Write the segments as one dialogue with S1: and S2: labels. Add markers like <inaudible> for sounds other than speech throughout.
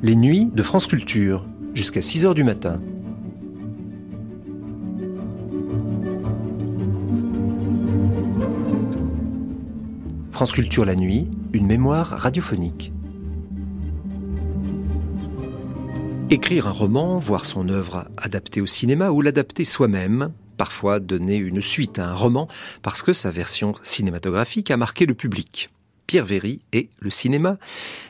S1: Les nuits de France Culture, jusqu'à 6 h du matin. France Culture la nuit, une mémoire radiophonique. Écrire un roman, voir son œuvre adaptée au cinéma ou l'adapter soi-même, parfois donner une suite à un roman parce que sa version cinématographique a marqué le public. Pierre Véry et le cinéma.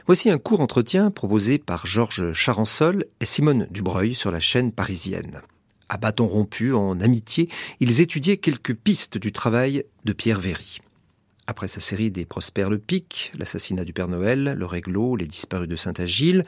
S1: Voici un court entretien proposé par Georges Charansol et Simone Dubreuil sur la chaîne parisienne. À bâton rompu, en amitié, ils étudiaient quelques pistes du travail de Pierre Véry. Après sa série des Prosper le Pic, L'assassinat du Père Noël, Le Réglo, Les disparus de Saint-Agile,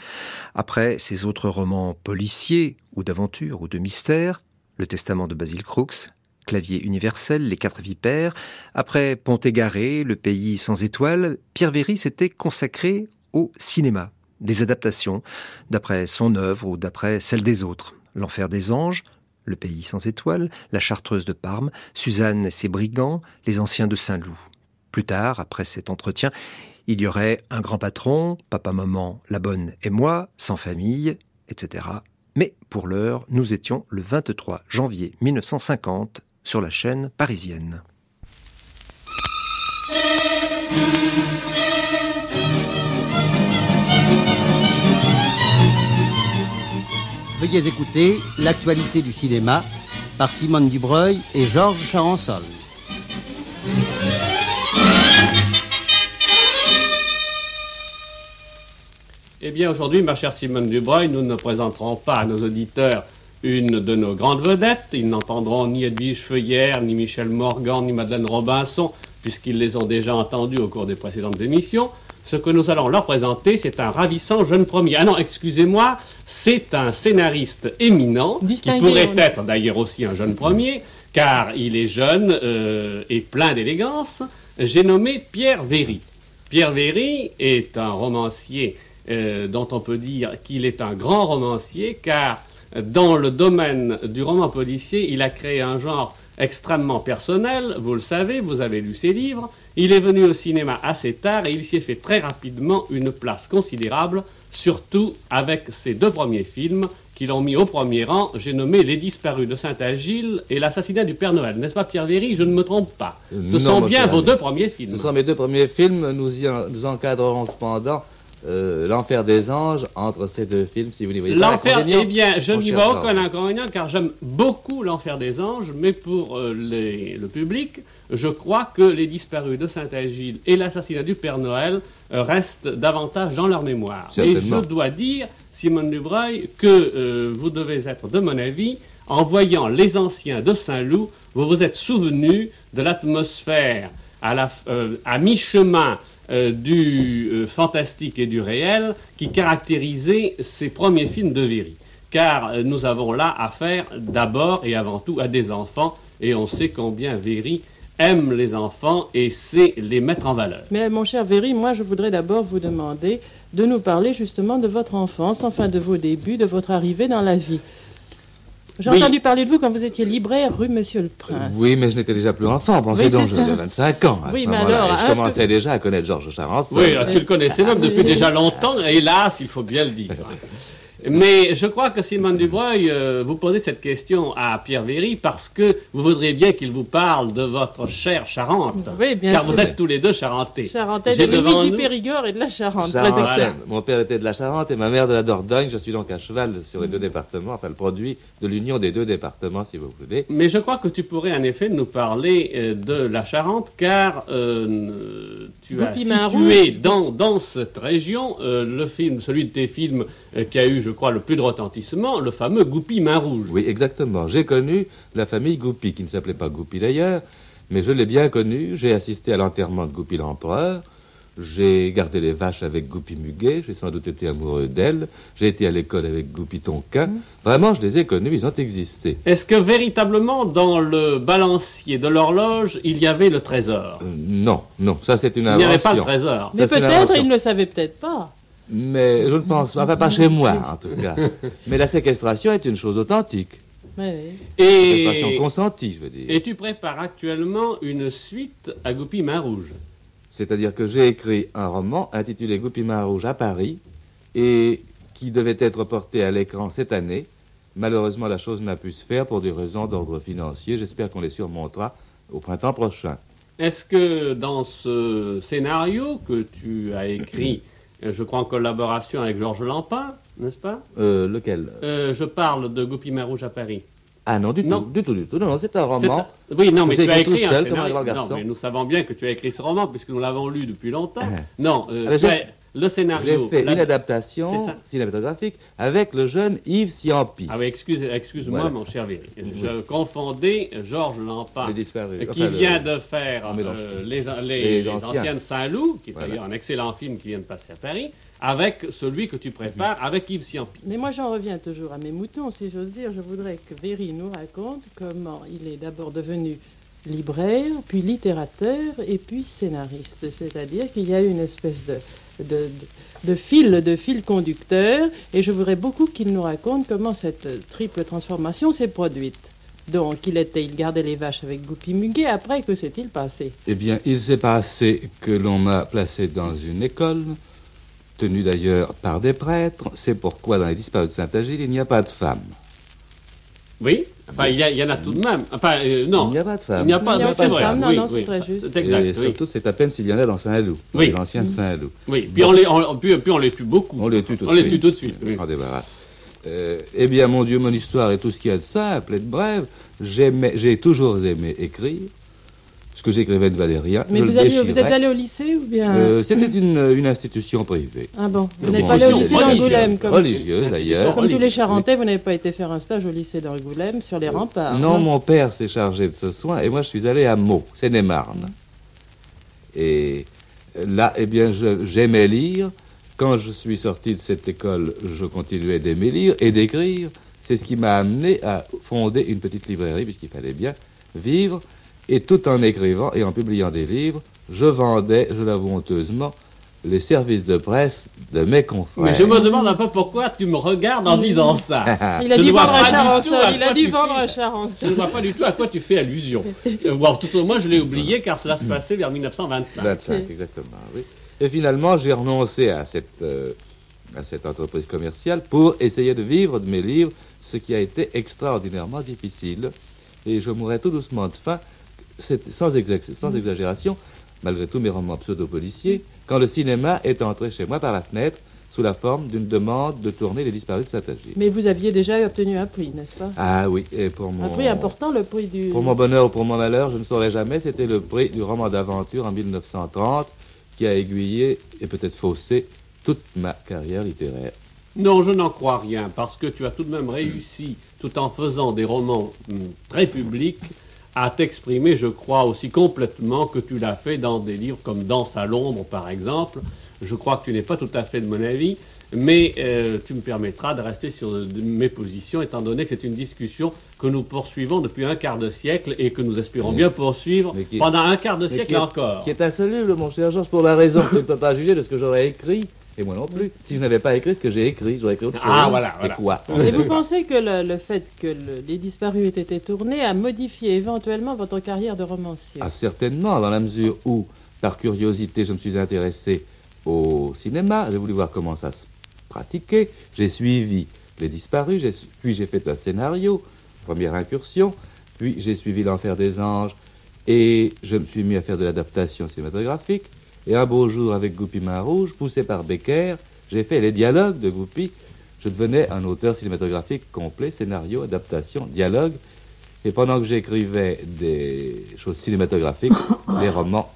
S1: après ses autres romans policiers ou d'aventure ou de mystère, Le Testament de Basil Crooks, Clavier universel, Les Quatre Vipères. Après Pont-Égaré, Le Pays sans étoiles, Pierre Véry s'était consacré au cinéma, des adaptations, d'après son œuvre ou d'après celle des autres. L'Enfer des Anges, Le Pays sans étoiles, La Chartreuse de Parme, Suzanne et ses brigands, Les Anciens de Saint-Loup. Plus tard, après cet entretien, il y aurait un grand patron, papa, maman, la bonne et moi, sans famille, etc. Mais pour l'heure, nous étions le 23 janvier 1950 sur la chaîne parisienne.
S2: Veuillez écouter l'actualité du cinéma par Simone Dubreuil et Georges Charansol.
S3: Eh bien, aujourd'hui, ma chère Simone Dubreuil, nous ne présenterons pas à nos auditeurs une de nos grandes vedettes. Ils n'entendront ni Edwige Feuillère, ni Michel Morgan, ni Madeleine Robinson, puisqu'ils les ont déjà entendus au cours des précédentes émissions. Ce que nous allons leur présenter, c'est un ravissant jeune premier. Ah non, excusez-moi, c'est un scénariste éminent, qui pourrait être d'ailleurs aussi un jeune premier, car il est jeune euh, et plein d'élégance. J'ai nommé Pierre Véry. Pierre Véry est un romancier euh, dont on peut dire qu'il est un grand romancier, car dans le domaine du roman policier, il a créé un genre extrêmement personnel, vous le savez, vous avez lu ses livres. Il est venu au cinéma assez tard et il s'y est fait très rapidement une place considérable, surtout avec ses deux premiers films qui l'ont mis au premier rang. J'ai nommé Les disparus de Saint-Agile et L'assassinat du Père Noël. N'est-ce pas, Pierre Véry? Je ne me trompe pas. Ce sont bien vos deux premiers films.
S4: Ce sont mes deux premiers films. Nous, y nous encadrerons cependant euh, L'Enfer des Anges entre ces deux films, si vous n'y voyez
S3: pas L'Enfer, eh bien, je n'y vois aucun inconvénient car j'aime beaucoup L'Enfer des Anges, mais pour euh, le public, je crois que Les Disparus de Saint-Agile et L'assassinat du Père Noël euh, restent davantage dans leur mémoire. Et je dois dire, Simone Dubreuil, que vous devez être de mon avis. En voyant Les Anciens de Saint-Loup, vous vous êtes souvenu de l'atmosphère à, à mi-chemin euh, du euh, fantastique et du réel qui caractérisait ces premiers films de Véry. Car euh, nous avons là affaire d'abord et avant tout à des enfants, et on sait combien Véry aime les enfants et sait les mettre en valeur.
S5: Mais mon cher Véry, moi je voudrais d'abord vous demander de nous parler justement de votre enfance, enfin de vos débuts, de votre arrivée dans la vie. J'ai entendu parler de vous quand vous étiez libraire rue Monsieur le Prince.
S4: Oui, mais je n'étais déjà plus enfant. Pensez donc, j'avais 25 ans à
S5: oui,
S4: ce
S5: mais alors,
S4: je commençais déjà à connaître Georges Charence.
S3: Oui, tu le connaissais même depuis déjà longtemps, hélas, il faut bien le dire. <laughs> Mais je crois que Simone Dubreuil, euh, vous posez cette question à Pierre Véry parce que vous voudriez bien qu'il vous parle de votre chère Charente.
S5: Oui, bien
S3: car vous êtes tous les deux charentais.
S5: Charentais de devant du Périgord et de la Charente.
S4: Mon père était de la Charente et ma mère de la Dordogne. Je suis donc à cheval sur les deux départements, enfin le produit de l'union des deux départements, si vous voulez.
S3: Mais je crois que tu pourrais en effet nous parler euh, de la Charente, car euh, tu as situé dans, dans cette région le film, celui de tes films qui a eu, je je crois, le plus de retentissement, le fameux Goupy Main Rouge.
S4: Oui, exactement. J'ai connu la famille Goupy, qui ne s'appelait pas Goupy d'ailleurs, mais je l'ai bien connu. J'ai assisté à l'enterrement de Goupy l'empereur. J'ai gardé les vaches avec Goupy Muguet, j'ai sans doute été amoureux d'elles, j'ai été à l'école avec Goupy Tonquin.
S5: Mm.
S4: Vraiment, je les ai connus, ils ont existé.
S3: Est-ce que véritablement dans le balancier de l'horloge, il y avait le trésor?
S4: Euh, non, non, ça c'est une
S3: Il n'y avait pas de
S4: invention.
S3: trésor.
S5: Mais peut-être,
S4: invention.
S5: il ne le savait peut-être pas.
S4: Mais je ne pense pas, enfin pas chez moi en tout cas. <laughs> Mais la séquestration est une chose authentique.
S5: Oui, oui.
S4: Séquestration
S3: Et,
S4: consentie, je veux dire.
S3: et tu prépares actuellement une suite à Goupy Main Rouge?
S4: C'est-à-dire que j'ai écrit un roman intitulé Goupy Main Rouge à Paris et qui devait être porté à l'écran cette année. Malheureusement, la chose n'a pu se faire pour des raisons d'ordre financier. J'espère qu'on les surmontera au printemps prochain.
S3: Est-ce que dans ce scénario que tu as écrit, euh, je crois en collaboration avec Georges Lampin, n'est-ce pas?
S4: Euh, lequel?
S3: Euh, Je parle de Goupy Main Rouge à Paris.
S4: Ah non, du
S3: Non.
S4: tout, du tout, du tout. Non, non, c'est un roman.
S3: un- Oui, non, mais tu as
S4: écrit
S3: un
S4: seul,
S3: scénario. Non, mais nous savons bien que tu as écrit ce roman puisque nous l'avons lu depuis longtemps.
S4: Ah.
S3: Non, euh,
S4: Ah, j'ai-
S3: le
S4: J'ai
S3: scénario.
S4: fait
S3: la-
S4: une
S3: C'est
S4: adaptation
S3: ça.
S4: cinématographique avec le jeune Yves Ciampi.
S3: Ah oui, excuse, excuse-moi,
S4: Voilà.
S3: mon cher Véry. Je confondais Georges euh, qui
S4: Enfin, le-
S3: vient de faire euh, les, les-
S4: Les
S3: les
S4: anciens.
S3: anciennes Saint-Loup, qui est
S4: Voilà.
S3: d'ailleurs un excellent film qui vient de passer à Paris, avec celui que tu prépares avec Yves Ciampi.
S5: Mais moi, j'en reviens toujours à mes moutons, si j'ose dire. Je voudrais que Véry nous raconte comment il est d'abord devenu libraire, puis littérateur, et puis scénariste. C'est-à-dire qu'il y a une espèce de, de, fil, de fil conducteur, et je voudrais beaucoup qu'il nous raconte comment cette triple transformation s'est produite. Donc, il était, il gardait les vaches avec Goupy Muguet. Après, que s'est-il passé?
S4: Eh bien, il s'est passé que l'on m'a placé dans une école, tenue d'ailleurs par des prêtres. C'est pourquoi dans les disparus de Saint-Agile, il n'y a pas de femmes.
S3: Oui, enfin, il y, a- il y en a tout de même. Enfin, euh, non,
S4: Il n'y a pas de femmes.
S3: il n'y a pas de
S5: pas
S3: c'est
S5: de
S3: vrai.
S5: femmes, non,
S3: oui,
S5: non, c'est
S3: oui.
S5: très juste.
S3: C'est exact,
S4: Et
S3: oui.
S4: surtout, c'est à peine s'il y en a dans Saint-Loup,
S3: Oui.
S4: dans l'ancienne Saint-Loup.
S3: Oui, puis on les, on, puis, puis on les tue beaucoup.
S4: On les tue tout de
S3: On les
S4: suite.
S3: tue tout de suite,
S4: On
S3: oui.
S4: s'en débarrasse. Euh, eh bien, mon Dieu, mon histoire et tout ce qu'il y a de simple et de bref, j'aimais- j'ai toujours aimé écrire. Ce que j'écrivais ne valait rien.
S5: Mais
S4: je
S5: vous,
S4: le
S5: avez, vous êtes allé au lycée ou bien
S4: Euh, C'était une, une institution privée.
S5: Ah bon, vous
S4: Bon,
S5: n'êtes pas allé au lycée d'Angoulême comme,
S4: Religieuse d'ailleurs.
S5: comme tous les. Charentais, vous n'avez pas été faire un stage au lycée d'Angoulême sur les remparts.
S4: Non, mon père s'est chargé de ce soin et moi je suis allé à Meaux, Seine-et-Marne. Et là, eh bien, j'aimais lire. Quand je suis sorti de cette école, je continuais d'aimer lire et d'écrire. C'est ce qui m'a amené à fonder une petite librairie, puisqu'il fallait bien vivre. Et tout en écrivant et en publiant des livres, je vendais, je l'avoue honteusement, les services de presse de mes confrères.
S3: Mais je me demande un peu pourquoi tu me regardes en disant ça. <laughs>
S5: Il a
S3: Je
S5: dit vendre
S3: tout
S5: charançon,
S3: à
S5: il a dit vendre
S3: fais.
S5: un
S3: Je
S5: charançon.
S3: ne vois pas du tout à quoi tu fais allusion. <laughs> Euh, ou alors, tout au moins, je l'ai oublié car cela se passait vers 1925.
S4: 25, exactement, oui. Et finalement, j'ai renoncé à cette, euh, à cette entreprise commerciale pour essayer de vivre de mes livres, ce qui a été extraordinairement difficile. Et je mourrais tout doucement de faim, sans, sans exagération, malgré tous mes romans pseudo-policiers, quand le cinéma est entré chez moi par la fenêtre sous la forme d'une demande de tourner Les Disparus de Saint-Agile.
S5: Mais vous aviez déjà obtenu un prix, n'est-ce pas?
S4: Ah oui, et pour mon...
S5: Un prix important, le prix du...
S4: Pour mon bonheur ou pour mon malheur, je ne saurais jamais. C'était le prix du roman d'aventure en 1930 qui a aiguillé et peut-être faussé toute ma carrière littéraire.
S3: Non, je n'en crois rien, parce que tu as tout de même réussi, tout en faisant des romans hum, très publics, à t'exprimer, je crois, aussi complètement que tu l'as fait dans des livres comme Danse à l'ombre, par exemple. Je crois que tu n'es pas tout à fait de mon avis, mais euh, tu me permettras de rester sur de- de mes positions, étant donné que c'est une discussion que nous poursuivons depuis un quart de siècle et que nous espérons bien poursuivre pendant un quart de siècle
S4: qui est-
S3: encore.
S4: Qui est insoluble, mon cher Georges, pour la raison que tu ne peux pas juger de ce que j'aurais écrit, et moi non plus. Si je n'avais pas écrit ce que j'ai écrit, j'aurais écrit autre chose.
S3: Ah, voilà,
S4: Et
S3: voilà.
S4: quoi?
S5: Et vous pensez que le, le fait que le- Les Disparus ait été tourné a modifié éventuellement votre carrière de romancier?
S4: Ah, certainement, dans la mesure où, par curiosité, je me suis intéressé au cinéma, j'ai voulu voir comment ça se pratiquait, j'ai suivi Les Disparus, puis j'ai fait un scénario, première incursion, puis j'ai suivi L'Enfer des Anges, et je me suis mis à faire de l'adaptation cinématographique, et un beau jour, avec Goupy Main Rouge, poussé par Becker, j'ai fait les dialogues de Goupy, je devenais un auteur cinématographique complet, scénario, adaptation, dialogue, et pendant que j'écrivais des choses cinématographiques, <coughs> des romans,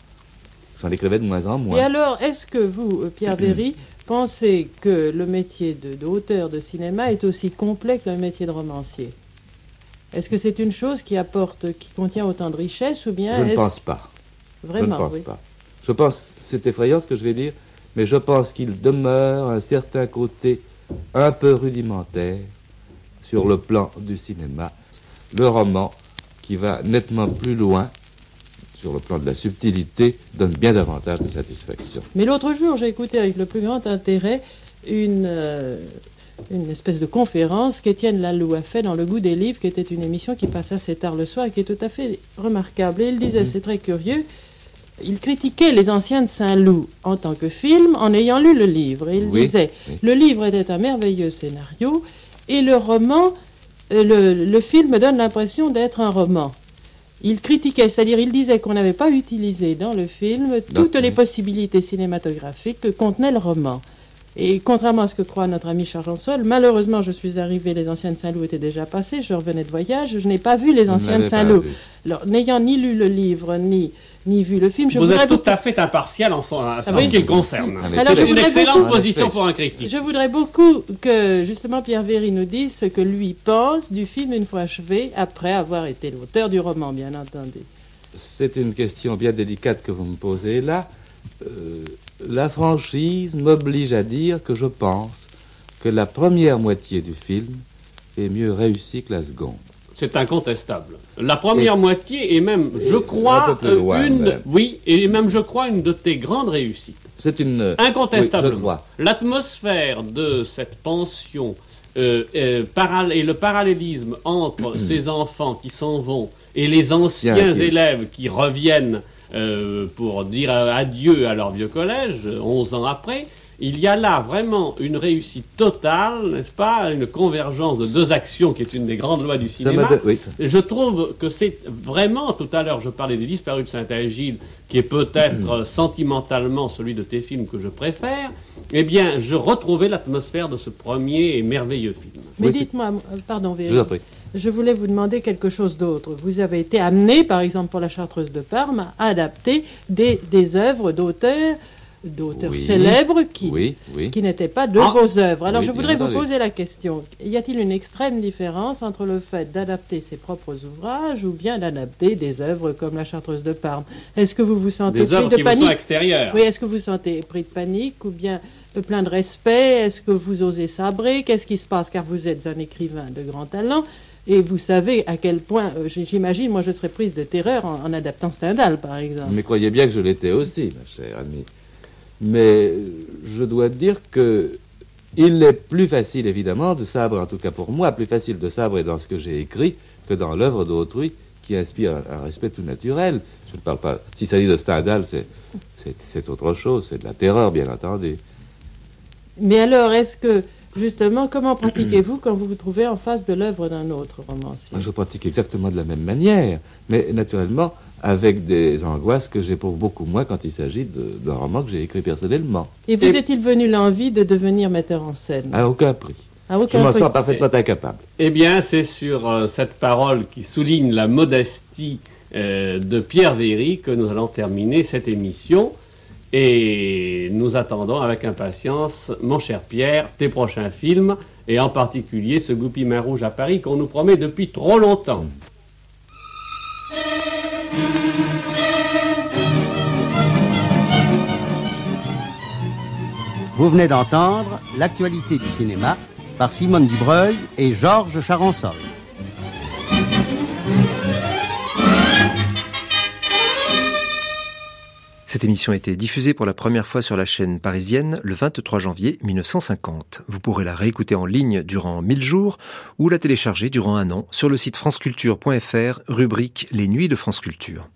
S4: j'en écrivais de moins en
S5: Et
S4: moins.
S5: alors, est-ce que vous, euh, Pierre Véry, <coughs> pensez que le métier de- d'auteur de, cinéma est aussi complet que le métier de romancier? Est-ce que c'est une chose qui apporte, qui contient autant de richesse ou bien
S4: Je ne pense pas.
S5: vraiment
S4: je ne pense
S5: oui.
S4: pas. Je pense c'est effrayant ce que je vais dire, mais je pense qu'il demeure un certain côté un peu rudimentaire sur le plan du cinéma. Le roman, qui va nettement plus loin sur le plan de la subtilité, donne bien davantage de satisfaction.
S5: Mais l'autre jour, j'ai écouté avec le plus grand intérêt une, euh, une espèce de conférence qu'Étienne Laloux a fait dans Le goût des livres, qui était une émission qui passe assez tard le soir et qui est tout à fait remarquable. Et il disait,
S4: Mhm.
S5: c'est très curieux, il critiquait les anciens de Saint-Loup en tant que film en ayant lu le livre. Et il
S4: Oui,
S5: disait,
S4: oui.
S5: le livre était un merveilleux scénario et le roman, euh, le, le film donne l'impression d'être un roman. Il critiquait, c'est-à-dire il disait qu'on n'avait pas utilisé dans le film toutes les possibilités cinématographiques que contenait le roman. Et contrairement à ce que croit notre ami Charles Sol, malheureusement, je suis arrivé, les anciens de Saint-Loup étaient déjà passés, je revenais de voyage, je n'ai pas vu les anciens de Saint-Loup. Alors, n'ayant ni lu le livre, ni, ni vu le film, je
S3: Vous êtes tout
S5: beaucoup-
S3: à fait impartial en, son- en
S5: oui.
S3: ce qui le concerne.
S4: Ah,
S5: Alors,
S4: c'est
S3: une excellente
S5: beaucoup-
S3: position pour un critique.
S5: Je voudrais beaucoup que justement Pierre Véry nous dise ce que lui pense du film une fois achevé, après avoir été l'auteur du roman, bien entendu.
S4: C'est une question bien délicate que vous me posez là. Euh, la franchise m'oblige à dire que je pense que la première moitié du film est mieux réussie que la seconde.
S3: C'est incontestable. La première moitié est même, je crois,
S4: un loin,
S3: une,
S4: même.
S3: oui, et même je crois une de tes grandes réussites.
S4: C'est une...
S3: Incontestablement.
S4: Oui, je crois.
S3: L'atmosphère de cette pension euh, euh, et le parallélisme entre <clears throat> ces enfants qui s'en vont et les anciens élèves qui reviennent euh, pour dire adieu à leur vieux collège, euh, 11 ans après, il y a là vraiment une réussite totale, n'est-ce pas Une convergence de deux actions qui est une des grandes lois du cinéma.
S4: don- oui, ça-
S3: Je trouve que c'est vraiment, tout à l'heure je parlais des disparus de Saint-Agile, qui est peut-être euh, sentimentalement celui de tes films que je préfère, eh bien je retrouvais l'atmosphère de ce premier et merveilleux film.
S5: Mais
S4: Oui,
S5: dites-moi, euh, pardon
S4: je vous en
S5: Véry,
S4: prie.
S5: je voulais vous demander quelque chose d'autre. Vous avez été amené, par exemple pour la Chartreuse de Parme, à adapter des, des œuvres d'auteurs d'auteurs
S4: Oui.
S5: célèbres qui,
S4: Oui, oui.
S5: qui n'étaient pas de
S3: Ah.
S5: vos œuvres. Alors je voudrais vous poser la question, y a-t-il une extrême différence entre le fait d'adapter ses propres ouvrages ou bien d'adapter des œuvres comme la Chartreuse de Parme? Est-ce que vous vous sentez
S3: Des
S5: pris de
S3: qui vous sont
S5: panique?
S3: extérieures.
S5: Oui, est-ce que vous vous sentez pris de panique ou bien euh, plein de respect? Est-ce que vous osez sabrer? Qu'est-ce qui se passe? Car vous êtes un écrivain de grand talent et vous savez à quel point, euh, j'imagine, moi je serais prise de terreur en, en adaptant Stendhal, par exemple.
S4: Mais croyez bien que je l'étais aussi, ma chère amie. Mais je dois dire que il est plus facile, évidemment, de sabrer, en tout cas pour moi, plus facile de sabrer dans ce que j'ai écrit que dans l'œuvre d'autrui qui inspire un, un respect tout naturel. Je ne parle pas. S'il s'agit de Stendhal, c'est autre chose, c'est de la terreur, bien entendu.
S5: Mais alors, est-ce que, justement, comment pratiquez-vous quand vous vous trouvez en face de l'œuvre d'un autre romancier?
S4: Je pratique exactement de la même manière, mais naturellement avec des angoisses que j'éprouve beaucoup moins quand il s'agit d'un roman que j'ai écrit personnellement.
S5: Et vous
S3: Et-
S5: est-il venu l'envie de devenir metteur en scène?
S4: À aucun prix.
S5: À
S4: Je
S5: aucun
S4: m'en
S5: prix.
S4: sens parfaitement incapable.
S3: Eh bien, c'est sur euh, cette parole qui souligne la modestie euh, de Pierre Véry que nous allons terminer cette émission. Et nous attendons avec impatience, mon cher Pierre, tes prochains films, et en particulier ce Goupy Main Rouge à Paris qu'on nous promet depuis trop longtemps.
S2: Vous venez d'entendre l'actualité du cinéma par Simone Dubreuil et Georges Charançol.
S1: Cette émission a été diffusée pour la première fois sur la chaîne parisienne le 23 janvier 1950. Vous pourrez la réécouter en ligne durant 1000 jours ou la télécharger durant un an sur le site franceculture.fr, rubrique Les Nuits de France Culture.